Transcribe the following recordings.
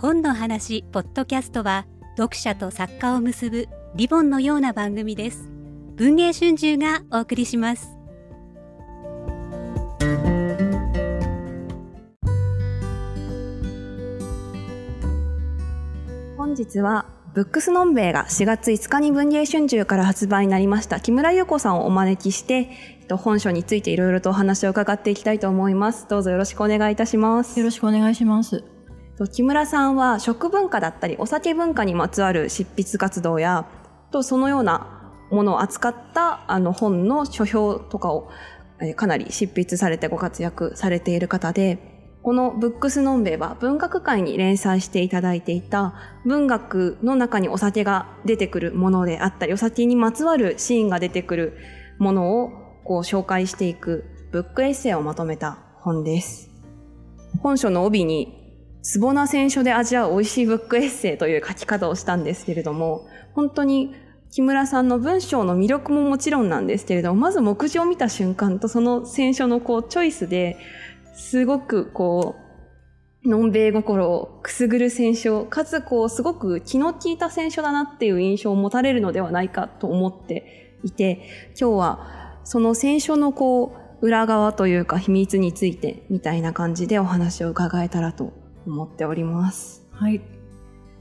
本の話ポッドキャストは読者と作家を結ぶリボンのような番組です文藝春秋がお送りします本日はブックスノンベイが4月5日に文藝春秋から発売になりました木村優子さんをお招きして本書についていろいろとお話を伺っていきたいと思います。どうぞよろしくお願いいたします。よろしくお願いします。木村さんは食文化だったりお酒文化にまつわる執筆活動やとそのようなものを扱ったあの本の書評とかをかなり執筆されてご活躍されている方でこのブックスノンベイは文学界に連載していただいていた文学の中にお酒が出てくるものであったり、お酒にまつわるシーンが出てくるものをこう紹介していくブックエッセイをまとめた本です。本書の帯に、ツボな選書で味わう美味しいブックエッセイという書き方をしたんですけれども、本当に木村さんの文章の魅力ももちろんなんですけれども、まず目次を見た瞬間とその選書のこうチョイスで、すごくこう、のんべい心をくすぐる選書、かつこう、すごく気の利いた選書だなっていう印象を持たれるのではないかと思っていて、今日はその選書のこう、裏側というか秘密についてみたいな感じでお話を伺えたらと思っております。はい。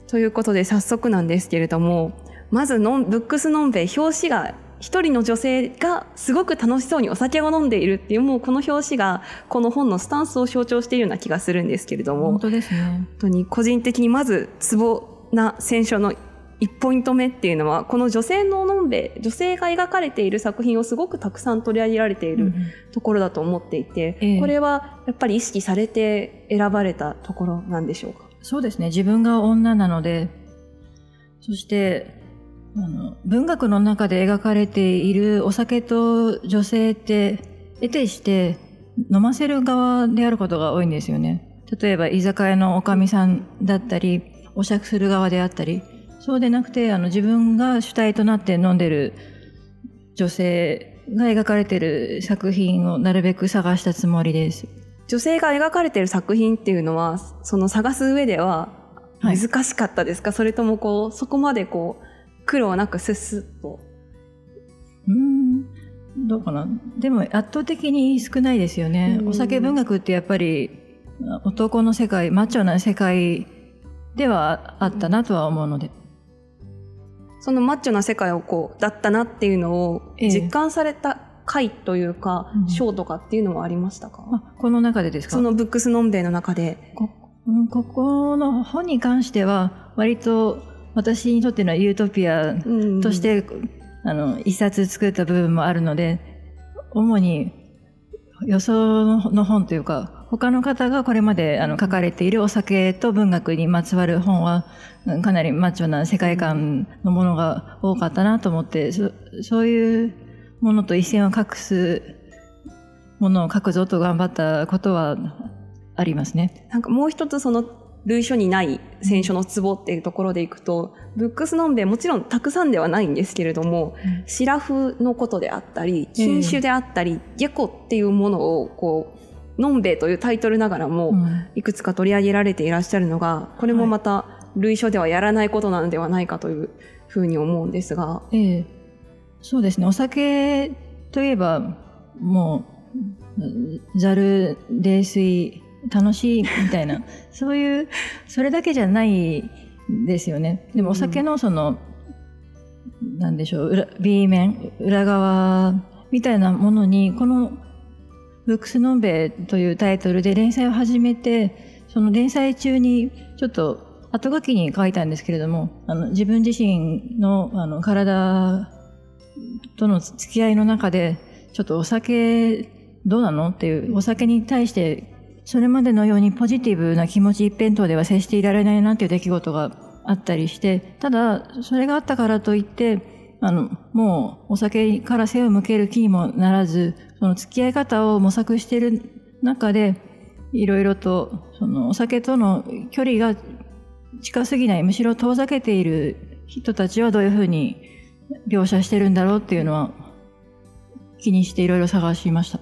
ということで早速なんですけれども、まずのブックスノンベイ表紙が一人の女性がすごく楽しそうにお酒を飲んでいるっていう、もうこの表紙がこの本のスタンスを象徴しているような気がするんですけれども。本当ですね。本当に個人的にまずツボな選書の一ポイント目っていうのは、この女性ののんべ、女性が描かれている作品をすごくたくさん取り上げられているところだと思っていて、うん、これはやっぱり意識されて選ばれたところなんでしょうか？そうですね。自分が女なので、そしてあの文学の中で描かれているお酒と女性って得てして飲ませる側であることが多いんですよね。例えば居酒屋のおかみさんだったりお酌する側であったりそうでなくてあの自分が主体となって飲んでる女性が描かれている作品をなるべく探したつもりです。女性が描かれている作品っていうのはその探す上では難しかったですか、はい、それともこうそこまでこう苦労なくスッスッと。うん、どうかな。でも圧倒的に少ないですよね。お酒文学ってやっぱり男の世界、マッチョな世界ではあったなとは思うので。そのマッチョな世界をこう、だったなっていうのを実感された回というか、章、とかっていうのはありましたか、あ、この中でですか？そのブックスノンベイの中で。こここの本に関しては、割と私にとってのユートピアとして、うん、あの一冊作った部分もあるので主に予想の本というか他の方がこれまであの書かれているお酒と文学にまつわる本はかなりマッチョな世界観のものが多かったなと思ってそそういうものと一線を画すものを書くぞと頑張ったことはありますね。なんかもう一つその類書にない選書のツボっていうところでいくと、ブックスノンベもちろんたくさんではないんですけれども、うん、シラフのことであったり、禁酒であったり、ゲコっていうものをこう、のんべというタイトルながらも、いくつか取り上げられていらっしゃるのが、これもまた類書ではやらないことなのではないかというふうに思うんですが。ええ、そうですね。お酒といえば、もう、ざる、冷水、楽しいみたいな そういうそれだけじゃないですよね。でもお酒のその、うん、なんでしょう裏 B 面裏側みたいなものにこの「ブックスノンベ」というタイトルで連載を始めてその連載中にちょっと後書きに書いたんですけれどもあの自分自身のあの体との付き合いの中でちょっとお酒どうなのっていうお酒に対してそれまでのようにポジティブな気持ち一辺倒では接していられないなっていう出来事があったりして、ただ、それがあったからといって、あの、もうお酒から背を向ける気にもならず、その付き合い方を模索している中で、いろいろと、そのお酒との距離が近すぎない、むしろ遠ざけている人たちはどういうふうに描写してるんだろうっていうのは気にしていろいろ探しました。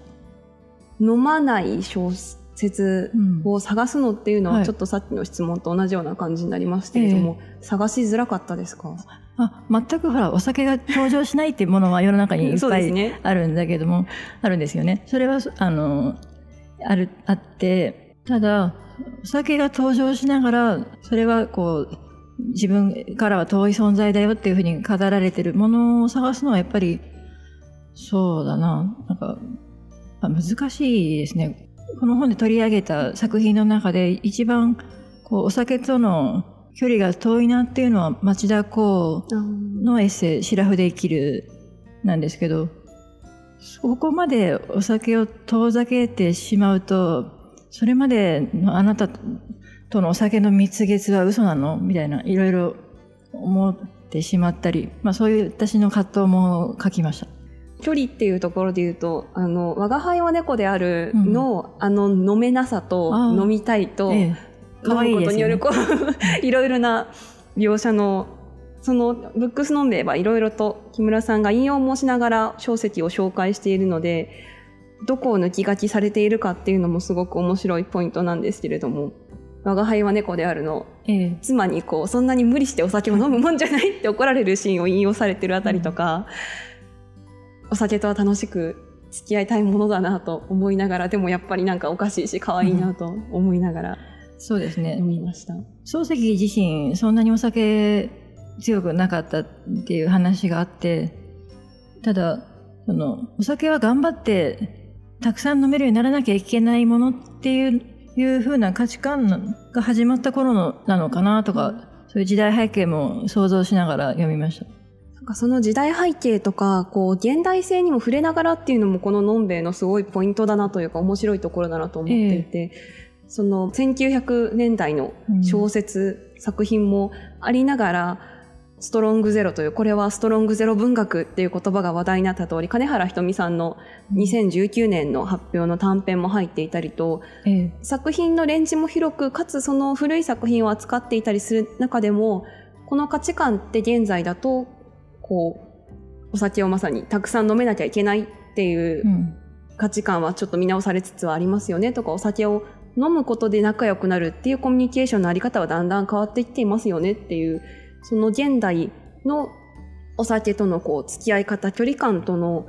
飲まない小説うん。を探すのっていうのははい。ちょっとさっきの質問と同じような感じになりますけれども、探しづらかったですか？あ全くほらお酒が登場しないっていうものは世の中にいっぱい。あるんだけども、あるんですよね。それは、あの、ある、あって、ただ、お酒が登場しながら、それはこう、自分からは遠い存在だよっていうふうに語られてるものを探すのはやっぱり、そうだな、なんか、あ難しいですね。この本で取り上げた作品の中で一番、こう、お酒との距離が遠いなっていうのは町田公のエッセイ「シラフで生きる」なんですけどそこまでお酒を遠ざけてしまうとそれまでのあなたとのお酒の蜜月は嘘なの？みたいないろいろ思ってしまったり、まあ、そういう私の葛藤も書きました。距離っていうところで言うと、あの、我が輩は猫であるの、あの、飲めなさと飲みたいと、ええ可愛いことによる。こう、いろいろな描写の、その、ブックスノンベイはいろいろと木村さんが引用もしながら小説を紹介しているので、どこを抜き書きされているかっていうのもすごく面白いポイントなんですけれども、我が輩は猫であるの、ええ。妻にこう、そんなに無理してお酒を飲むもんじゃないって怒られるシーンを引用されてるあたりとか、お酒とは楽しく付き合いたいものだなと思いながら、でもやっぱりなんかおかしいし可愛いなと思いながらそうですね読みました。漱石自身そんなにお酒強くなかったっていう話があってただそのお酒は頑張ってたくさん飲めるようにならなきゃいけないものっていういう風な価値観が始まった頃のなのかなとか、そういう時代背景も想像しながら読みました。なんかその時代背景とか、こう、現代性にも触れながらっていうのもこののんべえのすごいポイントだなというか面白いところだなと思っていて、その1900年代の小説、作品もありながら、ストロングゼロという、これはストロングゼロ文学っていう言葉が話題になった通り、金原ひとみさんの2019年の発表の短編も入っていたりと、ええ。作品のレンジも広く、かつその古い作品を扱っていたりする中でも、この価値観って現在だと、こう、お酒をまさにたくさん飲めなきゃいけないっていううん。価値観はちょっと見直されつつはありますよねとか、お酒を飲むことで仲良くなるっていうコミュニケーションのあり方はだんだん変わっていっていますよねっていう、その現代のお酒とのこう付き合い方、距離感との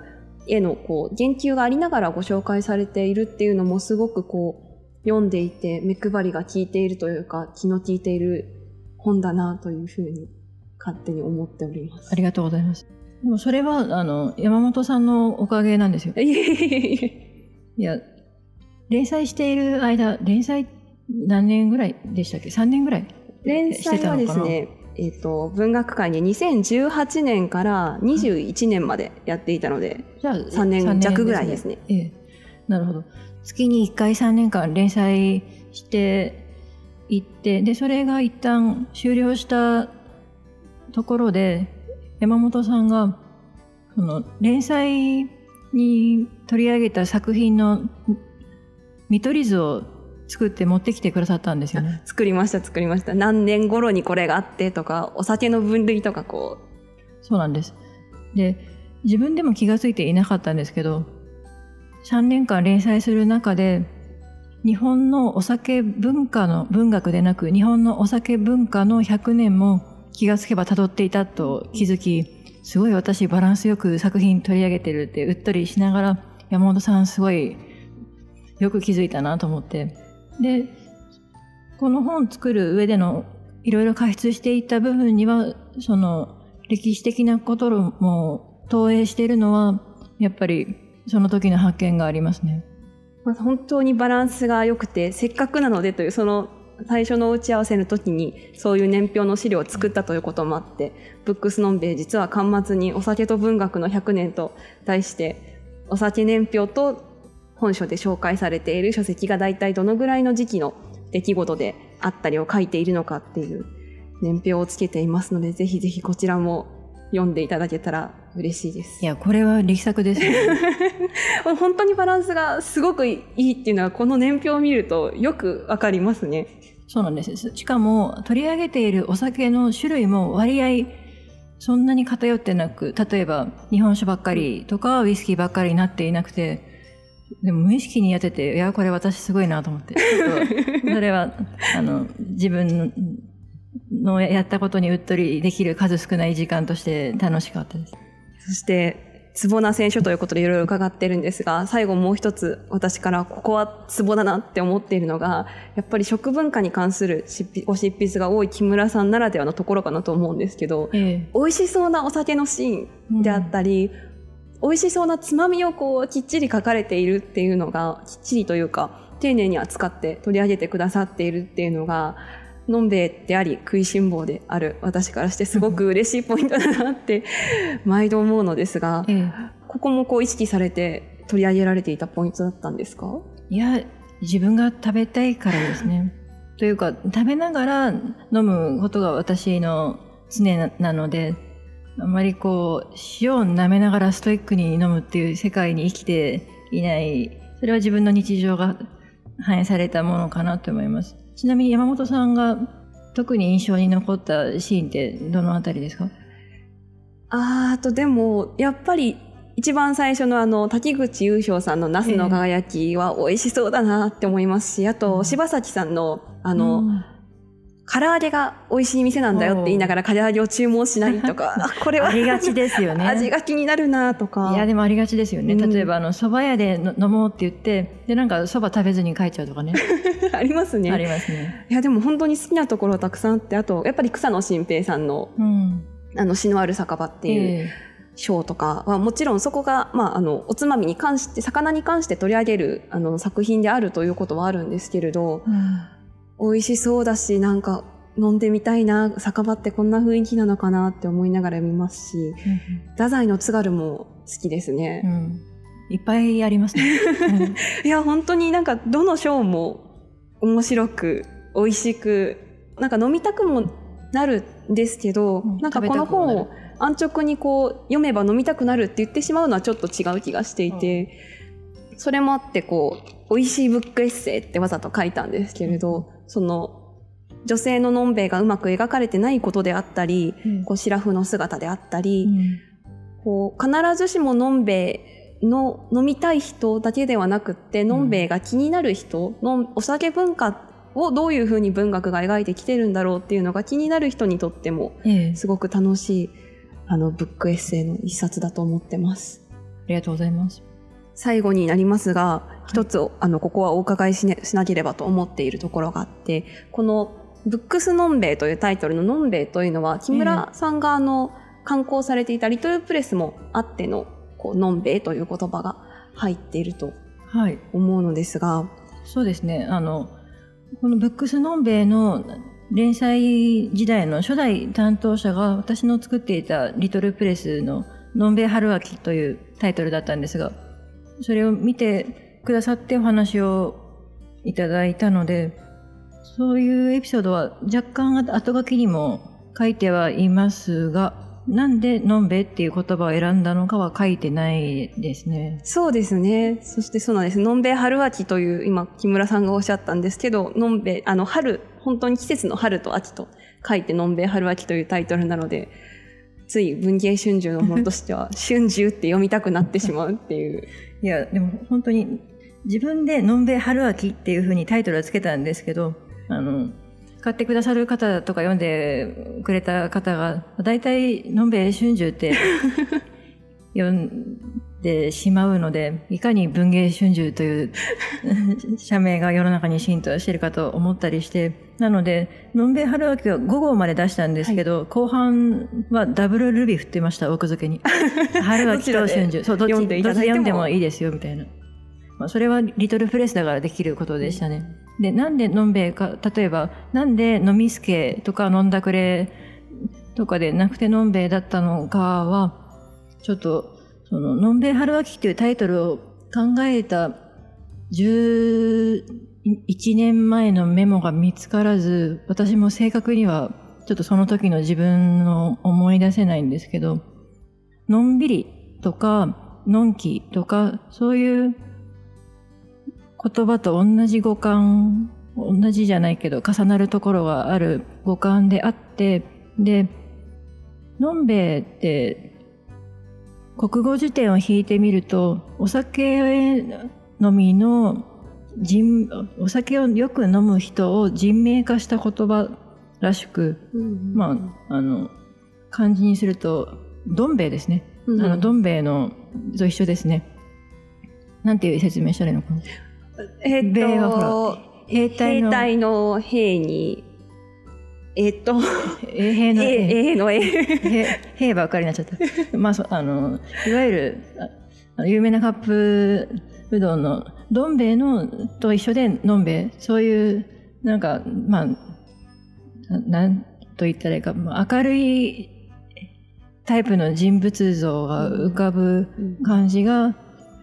へのこう言及がありながらご紹介されているっていうのもすごくこう読んでいて目配りが効いているというか気の利いている本だなというふうに勝手に思っております。ありがとうございます。でもそれは、あの、山本さんのおかげなんですよ。いや、連載している間、連載何年ぐらいでしたっけ ?3 年ぐらい連載はですね、えっ、と、文学界に2018年から21年までやっていたので、じゃあ3年弱ぐらいですね。ええ。なるほど。月に1回3年間連載していって、で、それが一旦終了したところで、山本さんが、その、連載に取り上げた作品の見取り図を作って持ってきてくださったんですよね。作りました作りました。何年頃にこれがあってとか、お酒の分類とかこそうなんです。で、自分でも気がついていなかったんですけど、3年間連載する中で、日本のお酒文化の文学でなく、日本のお酒文化の100年も気がつけば辿っていたと気づき、すごい私バランスよく作品取り上げてるってうっとりしながら、山本さんすごいよく気づいたなと思って。で、この本作る上でのいろいろ過失していった部分には、その歴史的なことも投影しているのは、やっぱりその時の発見がありますね。まあ、本当にバランスが良くて、せっかくなのでという、その最初の打ち合わせの時に、そういう年表の資料を作ったということもあって、ブックスノンベイ実は端末にお酒と文学の100年と題して、お酒年表と本書で紹介されている書籍が大体どのぐらいの時期の出来事であったりを書いているのかっていう年表をつけていますので、ぜひぜひこちらも読んでいただけたら嬉しいです。いや、これは力作ですよ、ね。本当にバランスがすごくいいっていうのはこの年表を見るとよくわかりますね。そうなんです。しかも、取り上げているお酒の種類も割合、そんなに偏ってなく、例えば日本酒ばっかりとかウイスキーばっかりになっていなくて、でも無意識にやってて、いや、これ私すごいなと思って。それは、あの、自分のやったことにうっとりできる数少ない時間として楽しかったです。そして、ツボな選手ということでいろいろ伺ってるんですが、最後もう一つ私からここはツボだなって思っているのが、やっぱり食文化に関する執筆ご執筆が多い木村さんならではのところかなと思うんですけど、え美味しそうなお酒のシーンであったり、美味しそうなつまみをこうきっちり書かれているっていうのが、きっちりというか、丁寧に扱って取り上げてくださっているっていうのが、のんべえであり食いしん坊である私からしてすごく嬉しいポイントだなって毎度思うのですが、ええ。ここもこう意識されて取り上げられていたポイントだったんですか？いや、自分が食べたいからですね。というか、食べながら飲むことが私の常ななので、あんまりこう、塩を舐めながらストイックに飲むっていう世界に生きていない、それは自分の日常が反映されたものかなと思います。ちなみに山本さんが特に印象に残ったシーンってどのあたりですか？あーあとでもやっぱり一番最初のあの滝口優勝さんのナスの輝きは美味しそうだなって思いますし、あと柴崎さんのあの、うん唐揚げが美味しい店なんだよって言いながら唐揚げを注文しないとか、あこれはありがちですよね。味が気になるなとか。いや、でもありがちですよね。うん例えば、あの、蕎麦屋での飲もうって言って、で、なんか蕎麦食べずに帰っちゃうとかね。ありますね。ありますね。いや、でも本当に好きなところたくさんあって、あと、やっぱり草野新平さんの、うん。あの、詩のある酒場っていうえ章とかは、もちろんそこが、まあ、あの、おつまみに関して、魚に関して取り上げる、あの、作品であるということはあるんですけれど、えうん美味しそうだし、なんか、飲んでみたいな、酒場ってこんな雰囲気なのかなって思いながら見ますし、太宰の津軽も好きですね。うん。いっぱいありますね。いや、本当になんか、どの章も面白く、美味しく、なんか飲みたくもなるんですけど、うんなんかこの本を安直にこう、読めば飲みたくなるって言ってしまうのはちょっと違う気がしていて、それもあってこう、美味しいブックエッセイってわざと書いたんですけれど、その、女性ののんべえがうまく描かれてないことであったり、うん。こう、シラフの姿であったうり、ん。こう必ずしものんべえの飲みたい人だけではなくって、のん。べえが気になる人のお酒文化をどういうふうに文学が描いてきてるんだろうっていうのが気になる人にとってもええ。すごく楽しいあのブックエッセイの一冊だと思ってます。ありがとうございます。最後になりますが、一つをあのここはお伺いし,、ね、しなければと思っているところがあって、このブックスのんべえというタイトルののんべえというのは木村さんがあの、刊行されていたリトルプレスもあってのこうのんべえという言葉が入っているとはい。思うのですが、そうですね。あの、このブックスノンベイの連載時代の初代担当者が私の作っていたリトルプレスののんべい春秋というタイトルだったんですが、それを見てくださってお話をいただいたので、そういうエピソードは若干後書きにも書いてはいますが、なんでのんべっていう言葉を選んだのかは書いてないですね。そうですね。そしてそうなんです。のんべ春秋という、今、木村さんがおっしゃったんですけど、のんべ、あの、春、本当に季節の春と秋と書いて、のんべ春秋というタイトルなので、つい文芸春秋の本としては、春秋って読みたくなってしまうっていう。いや、でも本当に自分でのんべい春秋っていうふうにタイトルはつけたんですけど、あの、買ってくださる方とか読んでくれた方が、大体のんべい春秋って読んでしまうので、いかに文芸春秋という 社名が世の中に浸透しているかと思ったりして、なので、のんべい春秋は5号まで出したんですけど、後半はダブルルビ振ってました、奥付けに。春秋と春秋。そう、どっち読んで読んでもいいですよ、みたいな。まあ、それはリトルプレスだからできることでしたね。で、なんでのんべえか、例えば、なんで飲みすけとか飲んだくれとかでなくてのんべえだったのかは、ちょっと、その、のんべえ春秋っていうタイトルを考えた11年前のメモが見つからず、私も正確にはちょっとその時の自分の思い出せないんですけど、のんびりとか、のんきとか、そういう言葉と同じ語感、同じじゃないけど重なるところがある語感であって、で、のんべえって国語辞典を引いてみると、お酒飲みの人お酒をよく飲む人を人名化した言葉らしく、まあ、あの漢字にするとどん兵衛ですね、うんあのどん兵衛のと一緒ですね。なんていう説明したらいいのかな。えっ兵衛はほとら兵兵隊の兵にえっと衛兵の衛 A, A の A 兵兵ばっかりになっちゃった。まあ、そあの、いわゆる、あ有名なカップうどんの、どん兵衛のと一緒で、のんべえ。そういう、なんか、まあ、ななんと言ったらいいか、まあ明るいタイプの人物像が浮かぶ感じが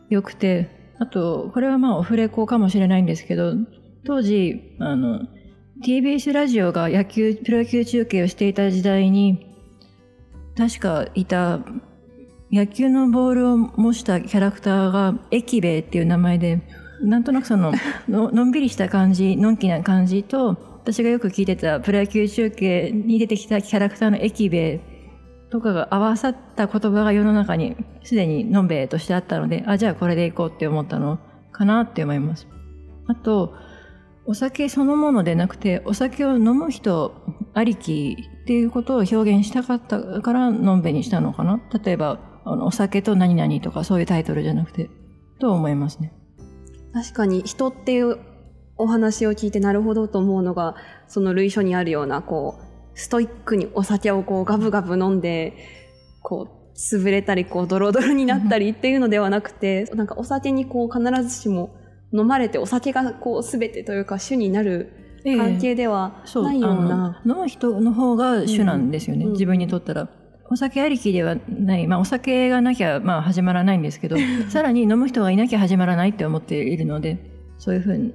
良くて、あと、これはまあオフレコかもしれないんですけど、当時、あの、TBS ラジオが野球、プロ野球中継をしていた時代に、確かいた野球のボールを模したキャラクターが駅兵衛っていう名前で、なんとなくその ののんびりした感じ、のんきな感じと、私がよく聞いてたプロ野球中継に出てきたキャラクターの駅兵衛とかが合わさった言葉が世の中にすでにのんべえとしてあったので、あ、じゃあこれでいこうって思ったのかなって思います。あと、お酒そのものでなくて、お酒を飲む人ありきっていうことを表現したかったから、のんべにしたのかな？例えば、あのお酒と何々とかそういうタイトルじゃなくて、と思いますね？確かに人っていうお話を聞いてなるほどと思うのがその類書にあるようなこうストイックにお酒をこうガブガブ飲んでこう潰れたりこうドロドロになったりっていうのではなくてなんかお酒にこう必ずしも飲まれてお酒がこう全てというか主になる関係ではないようあな。の飲む人の方が主なんですよね、うん自分にとったら。お酒ありきではない。まあお酒がなきゃまあ始まらないんですけど、さらに飲む人がいなきゃ始まらないって思っているので、そういうふう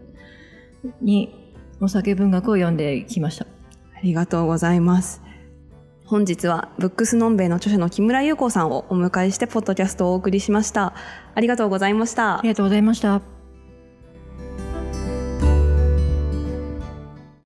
にお酒文学を読んできました。ありがとうございます。本日はブックスノンベイの著者の木村優子さんをお迎えしてポッドキャストをお送りしました。ありがとうございましたあり。がとうございました。